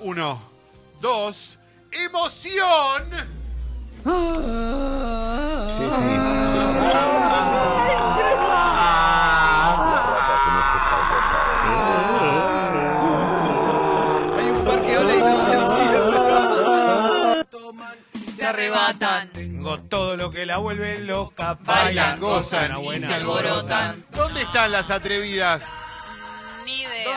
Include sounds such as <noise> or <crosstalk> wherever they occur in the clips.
Uno, dos, emoción. Hay un par que habla y no se entiende. Se arrebatan. Tengo todo lo que la vuelve loca. Bailan, gozan y se alborotan. ¿Dónde están las atrevidas?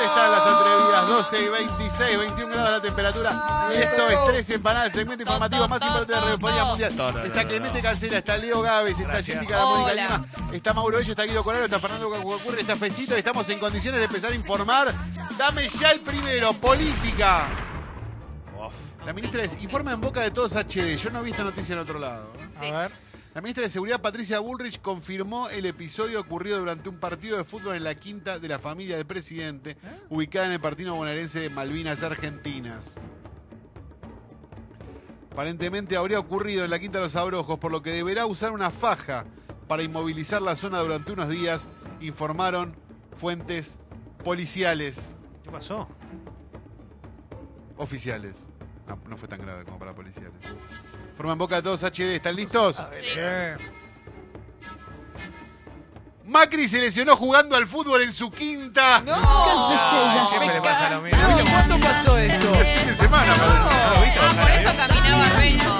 ¿Dónde están las atrevidas? 12 y 26, 21 grados la temperatura. Esto es Tres Empanadas, el segmento informativo más importante de la radiofonía mundial. Está Clemente Cancela, está Leo Gávez, está Gracias. Jessica La Mónica. Lima, está Mauro Bello, está Guido Coralo, está Fernando Ocurre, está Fecito. Estamos en condiciones de empezar a informar. Dame ya el primero, política. La ministra es informa en boca de todos HD. Yo no vi esta noticia en otro lado. A ver. La ministra de Seguridad, Patricia Bullrich, confirmó el episodio ocurrido durante un partido de fútbol en la quinta de la familia del presidente, ubicada en el partido bonaerense de Malvinas Argentinas. Aparentemente habría ocurrido en la quinta de los Abrojos, por lo que deberá usar una faja para inmovilizar la zona durante unos días, informaron fuentes policiales ¿Qué pasó? oficiales. No, no fue tan grave como para policiales. Forman boca de todos HD, ¿están listos? Macri se lesionó jugando al fútbol en su quinta. Ah, siempre le pasa lo mismo. No, ¿Cuándo pasó esto? Fin de semana, ¿No lo viste Ah, bajar por eso caminaba reño.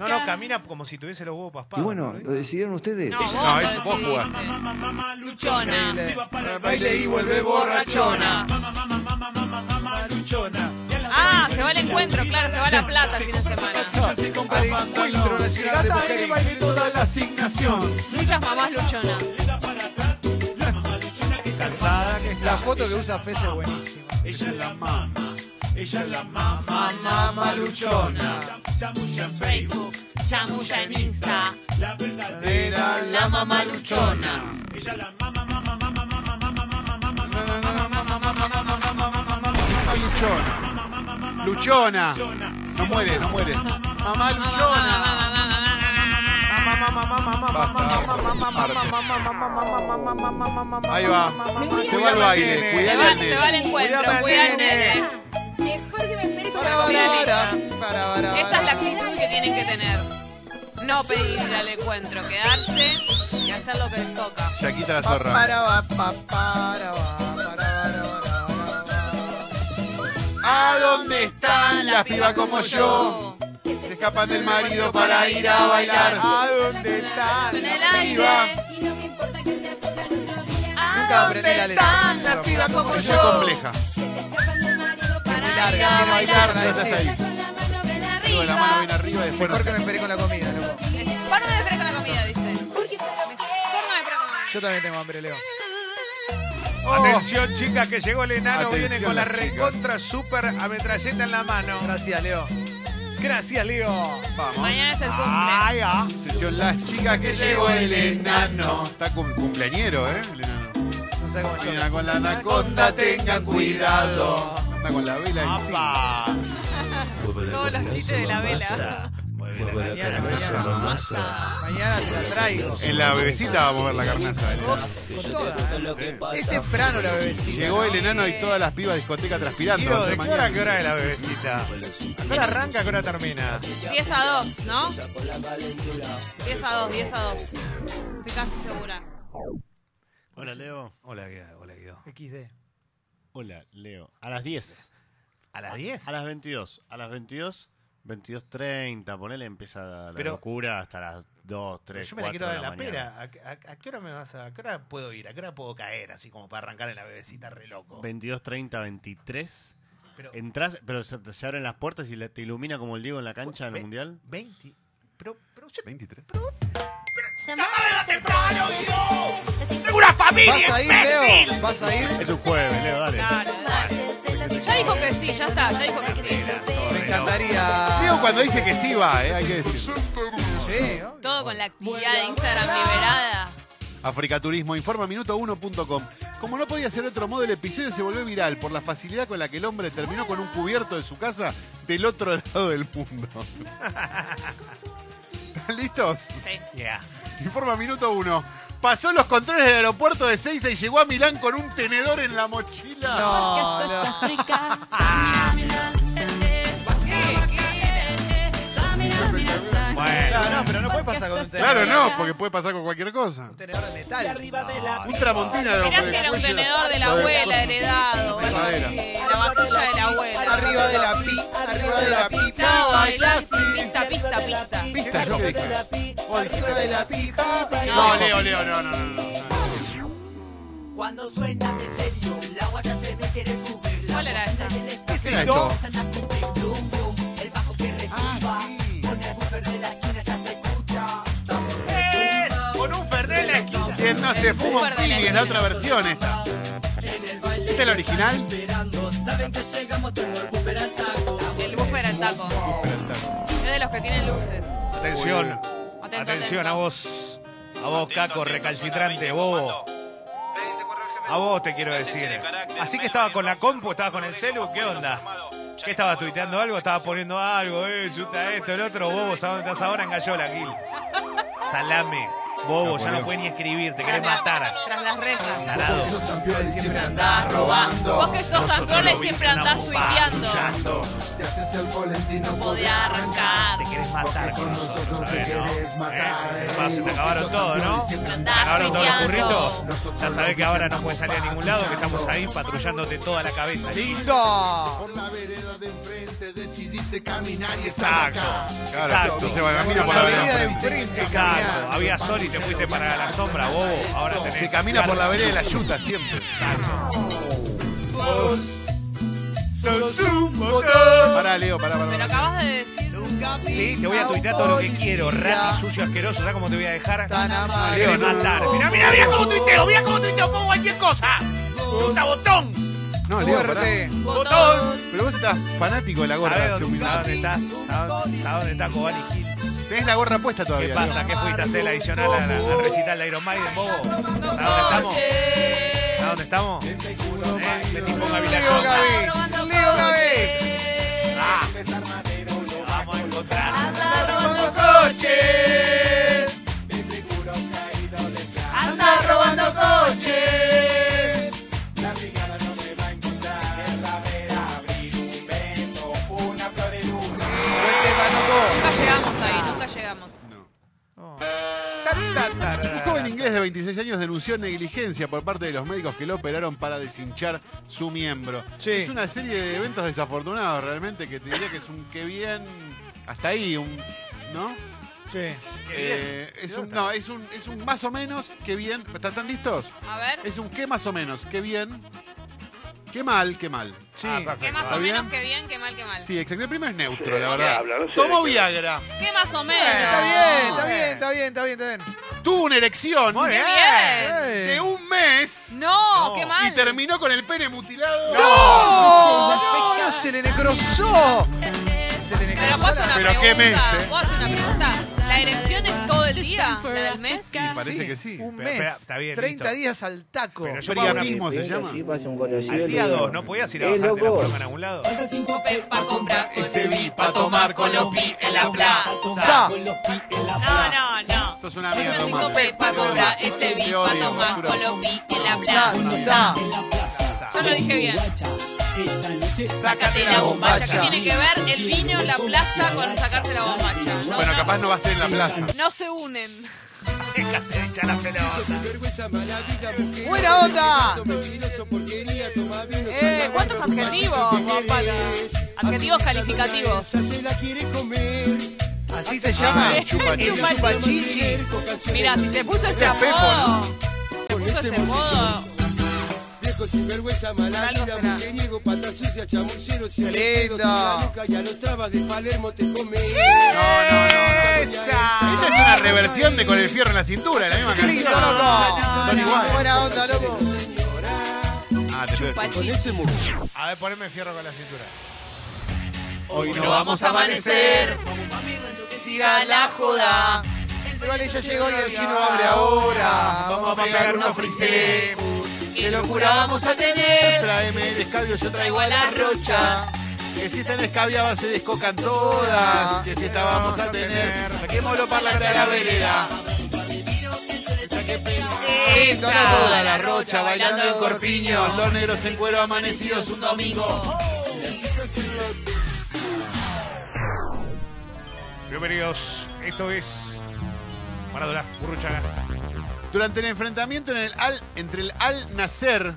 No, no, camina como si tuviese los huevos paspados. Y bueno, lo decidieron ustedes. No, vos No, lo es vos jugás. decidiste. Luchona. Baile y vuelve borrachona. Luchona. Ah, se va al encuentro, claro, se va a La Plata el fin de semana. Se compra el encuentro nacional de mujeres. toda la asignación. Muchas mamás luchonas. La foto que usa Fez es buenísima. Ella es la mamá. Ella es la Mamá maluchona. Chamulla en Facebook, chamulla en Insta. Era La mamá luchona. Luchona. Luchona. No muere, no muere. Mamá Luchona. Ahí va. Se va al baile. Va, al se va al nene. encuentro, Cuidame al cuida al nene. nene. Mejor que me espere con Para, Esta es la actitud que tienen que tener. No pedir al encuentro, quedarse y hacer lo que les toca. Yaquita la zorra. para, para, va, para, para, ¿A dónde están las pibas como yo? Se escapan del marido para ir a bailar. ¿A dónde están? En el Piba. aire. Y no me importa que sea poca el otro día. Nunca aprendí la letra. están las pibas como Es yo? compleja. Se te escapan del marido para ir a bailar. la mano bien arriba. y después Mejor que me esperé con la comida, loco. Dice. Mejor no me espera con la comida. Yo también tengo hambre, Leo. Atención, chicas, que llegó el enano. Atención, viene con la recontra super ametralleta en la mano. Gracias, Leo. Gracias, Leo. Vamos. Mañana es el cumple. Ah. Sesión Las chicas que llegó el enano. Está cum- cumpleañero, ¿eh? El enano. No sé cómo Viene con la anaconda, tengan cuidado. Anda con la vela. Todos <laughs> los chistes de la vela. Mañana, mañana. Mañana te la traigo. En la bebecita vamos a ver la carnaza. ¿eh? Con toda. ¿eh? Es temprano la bebecita. Llegó el enano y todas las pibas de discoteca transpirando. ¿de qué hora a qué hora es la bebecita? ¿A qué hora arranca, a qué hora termina? 10 a 2, ¿no? 10 a 2, 10 a 2. Estoy casi segura. Hola, Leo. Hola, Guido. Hola, Guido. XD. Hola, Leo. A las 10. ¿A las 10? A las 22. A las 22, 22.30. Ponele, empieza la Pero- locura hasta las 2, 3, Yo me la 4 quiero de dar la, la mañana. pera. ¿A, a, a qué hora me vas a, a qué hora puedo ir? ¿A qué hora puedo caer así como para arrancar en la bebecita re loco? 22.30, 23. Pero, Entras, pero se, se abren las puertas y le- te ilumina como el Diego en la cancha en Ve- el mundial. 20. Pero, pero yo 23. ¿Vas a ir, Leo? ¿Vas a ir? Es un jueves, Leo, dale. Ya dijo que sí, ya está, ya dijo que sí. Me encantaría. Diego cuando dice que sí va, ¿eh? hay que decirlo. Sí, ¿no? Todo con la actividad de Instagram liberada. Africaturismo informa minuto1.com. Como no podía ser de otro modo, el episodio se volvió viral por la facilidad con la que el hombre terminó con un cubierto de su casa del otro <laughs> lado del mundo. ¿Están listos? Sí. Yeah. Informa minuto 1. pasó los controles del aeropuerto de Seiza y llegó a Milán con un tenedor en la mochila. No, no. Bueno, Claro, no, pero no puede pasar con un tenedor. Claro, no, porque puede pasar con cualquier cosa. Un tenedor de metal. Un tramontina. Mirá si era un tenedor de la abuela heredado. o algo madera. así, La vajilla de la abuela. Arriba de la pi, arriba de la pi, Pista, bailar, pista, pista, pista. Pista, yo qué dije. Vos dijiste. arriba de la pi, pi, pi. No, Leo, Leo, no, no, no. no. Cuando suena de serio, la guaya se me quiere subir. ¿Cuál era esta? ¿Qué es esto? No se fuma un pibi? Es la otra versión esta. ¿Esta es la original? El buffer al taco. Es de los que tienen luces. Atención, Atento, atención atento. a vos, a vos, Caco, recalcitrante, bobo. A vos te quiero decir. Así que estaba con la compu, estaba con el celu, ¿qué onda? ¿Qué estaba tuiteando algo? Estaba poniendo algo, eh, chuta esto, el otro, bobo, ¿sabes dónde estás ahora? En Gallola, Gil. Salame, bobo, ya no puedes ni escribir, te querés matar. Tras las rejas. Tarado. Siempre andás robando. Vos que sos campeones siempre andás tuiteando. tuiteando. No podía arrancar. Te querés matar con nosotros, ¿sabés, no? ¿Eh? Se te acabaron todos, ¿no? Se Andás acabaron todos los curritos. Ya sabés que ahora no puedes salir a ningún lado, que estamos ahí patrullándote toda la cabeza. ¡Lindo! Exacto. Claro, Exacto. se va a caminar por La avenida de vereda. enfrente. Exacto. caminás. Había sol y te fuiste para la sombra, bobo. Ahora tenés. Se camina por la vereda de la yuta siempre. Sos un botón. Pará, Leo, pará, pará. Pero acabas de decir. Sí, te voy a tuitear todo lo que quiero. Rati, sucio, asqueroso. ¿Sabes cómo te voy a dejar? Tan amable. querés matar. Mira, mira, mira cómo tuiteo. Mira cómo tuiteo. Pongo cualquier cosa. Chuta botón. No. Fuerte. Botón. Pero vos estás fanático de la gorra ¿Sabes hace un dónde, minuto. sabes dónde estás? ¿Sabes dónde- sabes dónde está Cobani Gil? Tenés la gorra puesta ¿Qué todavía. pasa? Leo. ¿Qué fuiste a hacer el adicional a la- al recital de Iron Maiden, bobo? ¿Sabes dónde estamos? ¿Sabes dónde estamos? ¿Eh? Que te imponga Vila Leo Joca. Gaby. Leo Gaby. Ah, vamos a encontrar. Robando coches. Anda denunció negligencia por parte de los médicos que lo operaron para deshinchar su miembro. Sí. Es una serie de eventos desafortunados realmente que te diría que es un qué bien hasta ahí, un ¿no? Sí. Eh, es un no, es un es un más o menos qué bien. ¿Están listos? A ver. Es un qué más o menos, qué bien. Qué mal, qué mal. Sí. ¿Qué más ¿Está o menos bien? que bien, qué mal, qué mal? Sí, exacto. El primero es neutro, la verdad. Tomó Viagra, ¿Qué más o menos? Eh, Está bien, está bien, está bien, está bien, está bien. tuvo una erección ¡Qué bien! de un mes No, qué mal. y terminó con el pene mutilado. ¡No! ¡No! ¡No se le necrosó! Se le Pero necrosó. puedo hacer una Pero qué pregunta. mes, ¿eh? ¿Puedo hacer una pregunta? Día? ¿La del mes? Sí, parece que sí. Un Pero, mes. espera, está bien, 30 listo. días al taco. Pero yo digo una- Priapismo se llama. Al día 2, ¿no podías ir a bajarte la poronga en algún lado? Cinco pe pa' comprar Ese vi pa' tomar con los pi en la plaza. Sa. No, no, no. Sos una mierda, Cinco Omar. pe pa' comprar ese Te vi pa' odio, tomar basura. con los pi en la Sa, plaza. sa. Yo lo dije bien. Sácate La bombacha. ¿Qué tiene que ver el vino, la plaza con sacarse la bombacha? No, Bueno, capaz no va a ser en la plaza. no se unen. <laughs> Déjate de hinchar la pelota. ¡Buena onda! Eh, ¿cuántos adjetivos? Adjetivos calificativos. Así se llama. Ah, El chupachichi. Mira, si se puso ese apodo. Se puso ese apodo. Viejo sinvergüenza, mala Algo vida, será. mujeriego, pata sucia, chamullero, si lindo. la nuca y a los trabas de Palermo te come. Esta es una reversión de Con el fierro en la cintura, la misma ¡Qué canción. lindo, loco! Son iguales. Buena onda, loco. Ah, te estoy Chupachichi. A ver, poneme fierro con la cintura. Hoy no vamos a amanecer. Siga la joda. Igual ella llegó y el chino abre ahora. Vamos a pegar unos frisés. Qué locura vamos a tener. Tráeme el escabio, yo traigo a la rocha. Que si están escabiadas se descocan todas. Que fiesta vamos a tener. Saquémoslo para la de la vereda. Esta toda la rocha bailando el corpiño. Los negros en cuero amanecidos un domingo. Bienvenidos, esto es Maradona, Burruchaga. Durante el enfrentamiento en el Al- entre el Al Nasser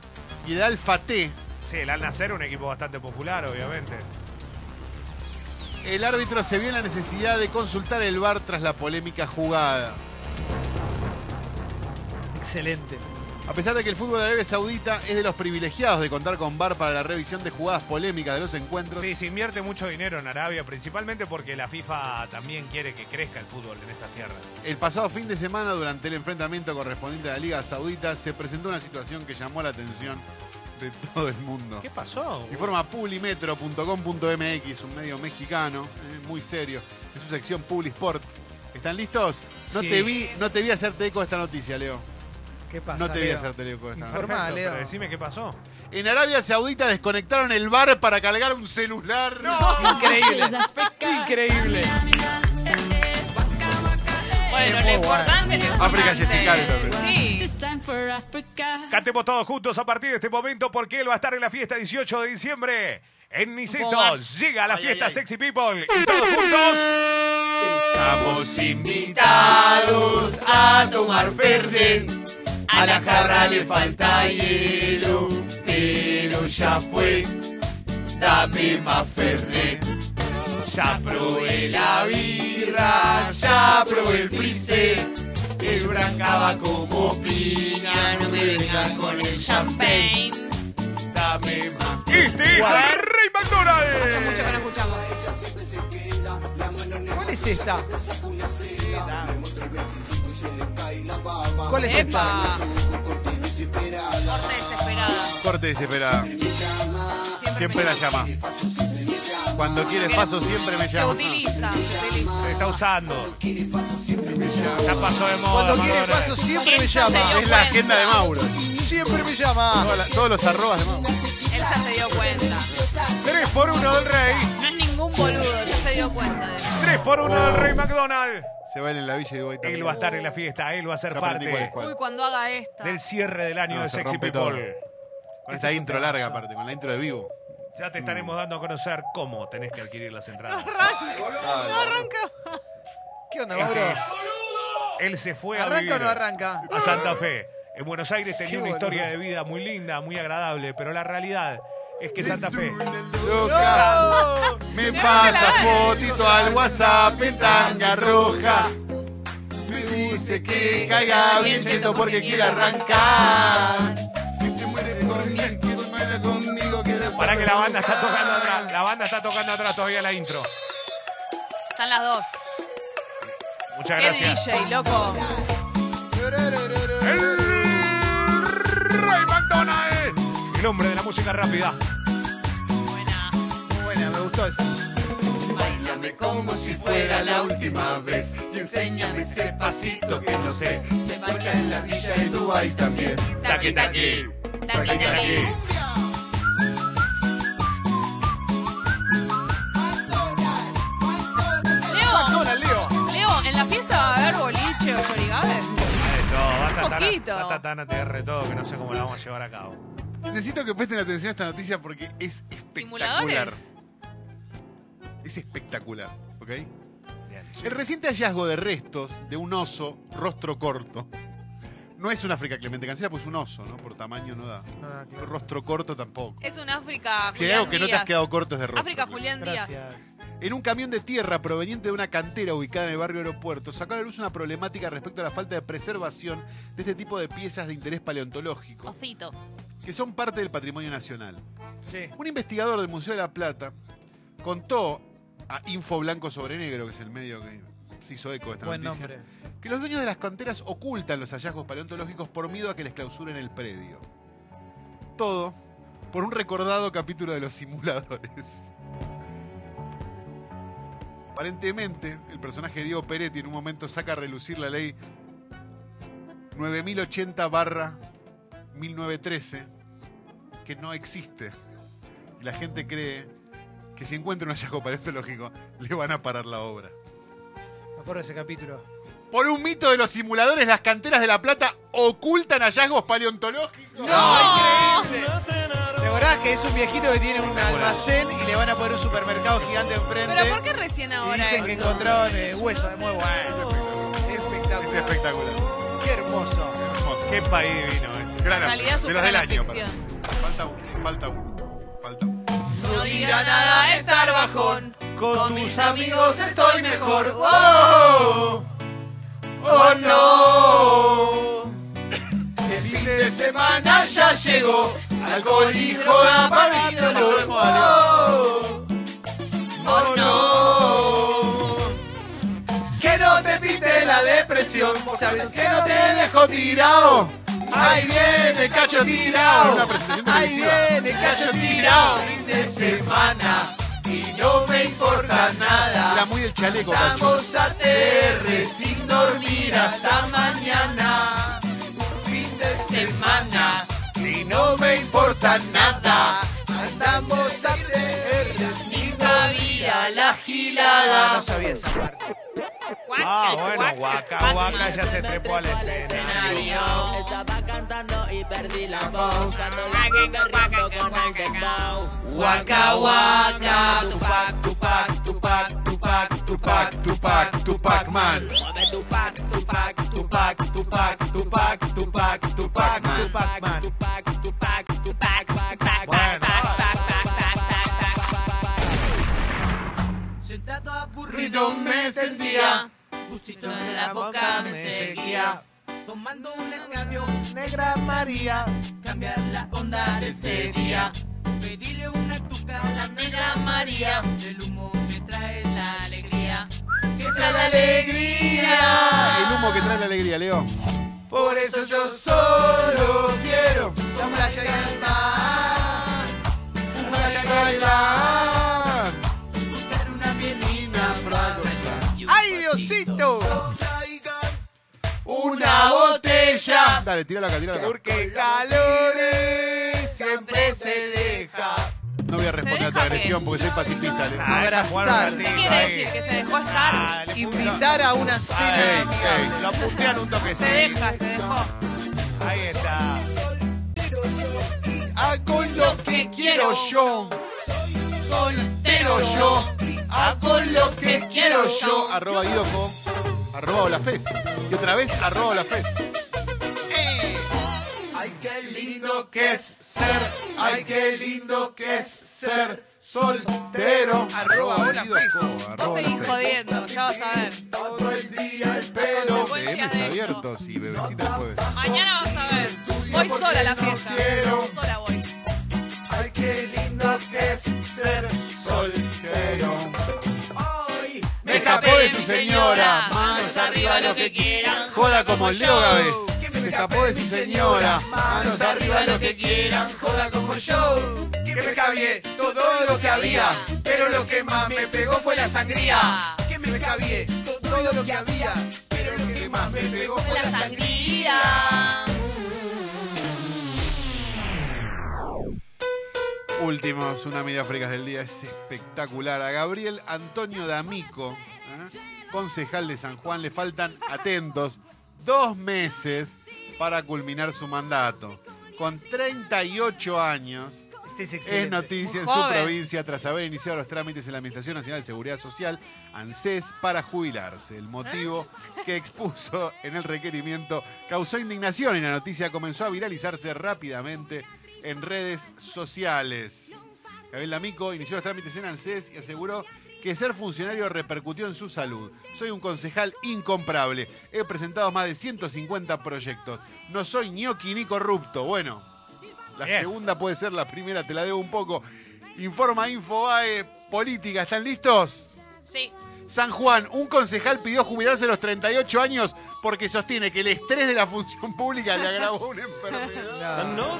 y el Al Fateh, Sí, el Al Nacer, un equipo bastante popular, obviamente. el árbitro se vio en la necesidad de consultar el VAR tras la polémica jugada. Excelente. A pesar de que el fútbol de Arabia Saudita es de los privilegiados de contar con VAR para la revisión de jugadas polémicas de los encuentros, Sí, se invierte mucho dinero en Arabia, principalmente porque la FIFA también quiere que crezca el fútbol en esas tierras. el pasado fin de semana, durante el enfrentamiento correspondiente a la Liga Saudita, se presentó una situación que llamó la atención de <laughs> todo el mundo. ¿Qué pasó? Informa publimetro.com.mx, un medio mexicano, eh, muy serio, en su sección Publisport. ¿Están listos? No, Sí. te vi, no te vi hacerte eco de esta noticia, Leo. ¿Qué pasa? No te Leo? eco de esta noticia. Informa, Perfecto, Leo. pero decime qué pasó. En Arabia Saudita desconectaron el bar para cargar un celular. <laughs> Increíble. Increíble. Bueno, Muy lo importante, lo importante. África Jessica Alba, Sí. Cantemos todos juntos a partir de este momento porque él va a estar en la fiesta 18 de diciembre. En más. llega la Ay, fiesta ay, ay. Sexy People. Y todos juntos. Estamos invitados a tomar verde. A la jarra le falta hielo, pero ya fue. Dame más Fernet. Ya probé la birra, ya probé el freezer. El brancaba como piña, no me vengan con el champagne. Dame más. Este es el Rey Hace McDonald. mucho que no escuchamos. ¿Cuál es esta? ¿Cuál es esta? Corte desesperada. Corte desesperada. Siempre la llama. Cuando quiere paso siempre me llama. utiliza. te está usando. Ya pasó de moda. Cuando quiere paso siempre me llama. Es la agenda de Mauro. Siempre me llama. Todos los arrobas de Mauro. Él ya se dio cuenta. 3 por 1 del Rey. No es ningún boludo, ya se dio cuenta de eso. 3 por 1 del Rey McDonald. Se baila en la Villa de también. Él va a estar en la fiesta. Él va a ser Ya aprendí cuál es parte cuál. Uy, cuando haga esta. del cierre del año No, de se Sexy rompe People. Con esta intro larga aparte, con la intro de vivo. Ya te estaremos dando a conocer cómo tenés que adquirir las entradas. <laughs> ¿Qué onda, Este Mauro? Él se fue a ¿Arranca vivir o no arranca? a Santa Fe. En Buenos Aires tenía Qué una boludo. historia de vida muy linda, muy agradable, pero la realidad es que Santa Fe Loca. Me pasa fotito al WhatsApp en tanga roja. Me dice que caiga bien cheto porque quiere arrancar. Que se muere por mí, que duerma conmigo, que después Para que la banda está tocando atrás. La banda está tocando atrás todavía la intro. Están las dos. Muchas Qué gracias. DJ, loco. El Rey McDonald. El hombre de la música rápida. Buena. Muy buena, me gustó eso. Bailame como si fuera la última vez y enséñame ese pasito que no sé. Se marcha en la villa de Dubái también. Taqui, taqui. Taqui, taqui. Leo, McDonald, Leo. Leo, en la fiesta va a haber boliche o origami. No, va a poquito. Va a estar tan ATR todo que no sé cómo la vamos a llevar a cabo. Necesito que presten atención a esta noticia porque es espectacular. Simuladores. Es espectacular, ¿ok? El reciente hallazgo de restos de un oso rostro corto. No es un África Clemente Cancela, pues es un oso, ¿no? Por tamaño no da. Ah, claro. Rostro corto tampoco. Es un África Si hay Julián algo que no te has quedado corto es de rostro. África. Julián Díaz. Gracias. En un camión de tierra proveniente de una cantera ubicada en el barrio aeropuerto, sacó a la luz una problemática respecto a la falta de preservación de este tipo de piezas de interés paleontológico, Osito. Que son parte del patrimonio nacional. Sí. Un investigador del Museo de la Plata contó a Info Blanco sobre Negro, que es el medio que se hizo eco de esta Buen noticia, nombre. que los dueños de las canteras ocultan los hallazgos paleontológicos por miedo a que les clausuren el predio. Todo por un recordado capítulo de los simuladores. Aparentemente, el personaje Diego Peretti en un momento saca a relucir la ley 9080 barra 1913, que no existe. Y la gente cree que si encuentra un hallazgo paleontológico, le van a parar la obra. Me acuerdo de ese capítulo. Por un mito de los simuladores, las canteras de La Plata ocultan hallazgos paleontológicos. ¡No! Increíble. ¿Te acordás que es un viejito que tiene un almacén y le van a poner un supermercado gigante enfrente? ¿Pero por qué recién Y ahora dicen que esto? encontraron eh, huesos de muy bueno. Es Espectacular. espectacular. Qué hermoso. Hermoso. Qué país divino. Gran de los del año. para- Falta uno, falta uno, falta uno. No diga nada estar bajón. Con, tus amigos estoy mejor. ¡Oh! ¡Oh no! <coughs> El fin de semana ya llegó. Alcohol y joda para mí no pasó de moda, Leo. Oh no. Que no te pinte la depresión. Sabes que no te dejo tirado. Ahí viene cacho presentación Ahí viene cacho tirado. Fin de semana. Y no me importa nada. Era muy del chaleco, Cacho. Estamos a TR sin dormir hasta mañana. Fin de semana y no me importa nada. Andamos a TR sin cabía la gilada. No sabía esa parte. Ah, bueno, Waka Waka ya se trepó al escenario. Estaba cantando y perdí la voz Cuando la vi berreando con el dembow Waka waka, Tupac, Tupac, Tupac, Tupac, Tupac, Tupac, Tupac man. Mueve tu pac, tu pac, tu Tupac, Tupac, Tupac, Tupac, Tupac man. Tupac Man. Aburrido me sentía, gustito en la boca me seguía. Tomando un escabio, negra María. Cambiar la onda de ese día. Pedirle una tuca a la negra María. El humo que trae la alegría. Que trae la alegría. El humo que trae la alegría, Leo. por eso yo solo quiero la playa y el mar. La playa y bailar. Diosito! Una botella. Dale, tírala acá, tírala acá. Porque calores siempre se deja. No voy a responder a tu deja agresión porque soy pacifista. Ah, jugaron Abrazar. ¿Qué quiere decir? ¿Que se dejó estar? Ah, le Invitar a una cena Ey, ey, Lo puntean un toque. Se deja, se dejó. Ahí está. Hago lo que quiero yo. Soltero yo. Hago lo que quiero yo. Arroba Guido con arroba Olafés. Y otra vez arroba Olafés. Ay, qué lindo que es ser. Ay, qué lindo que es ser soltero. Arroba con Vos seguís jodiendo, ya vas a ver. Todo el día el pelo. Consecuencias DMs abiertos y bebecita el jueves. Mañana vas a ver. Voy sola a la fiesta. quiero. De su señora. Manos arriba lo que quieran. Joda como el Leo Gávez. Que me escapó de su señora. Manos arriba lo que quieran. Joda como yo. Que me cabié todo lo que había. Pero lo que más me pegó fue la sangría. Que me cabié todo lo que había. Pero lo que más me pegó fue la sangría. Últimos, una media frecas del día, es espectacular. A Gabriel Antonio D'Amico, ¿eh? concejal de San Juan, le faltan, atentos, dos meses para culminar su mandato. Con 38 años, Este es es noticia en su provincia tras haber iniciado los trámites en la Administración Nacional de Seguridad Social, ANSES, para jubilarse. El motivo que expuso en el requerimiento causó indignación y la noticia comenzó a viralizarse rápidamente en redes sociales. Gabriel D'Amico inició los trámites en ANSES y aseguró que ser funcionario repercutió en su salud. Soy un concejal incomparable. He presentado más de 150 proyectos. No soy ñoqui ni corrupto. Bueno, la Bien. segunda puede ser la primera, te la debo un poco. Informa Infobae Política, ¿están listos? Sí. San Juan, un concejal pidió jubilarse a los 38 años porque sostiene que el estrés de la función pública le agravó una enfermedad. No.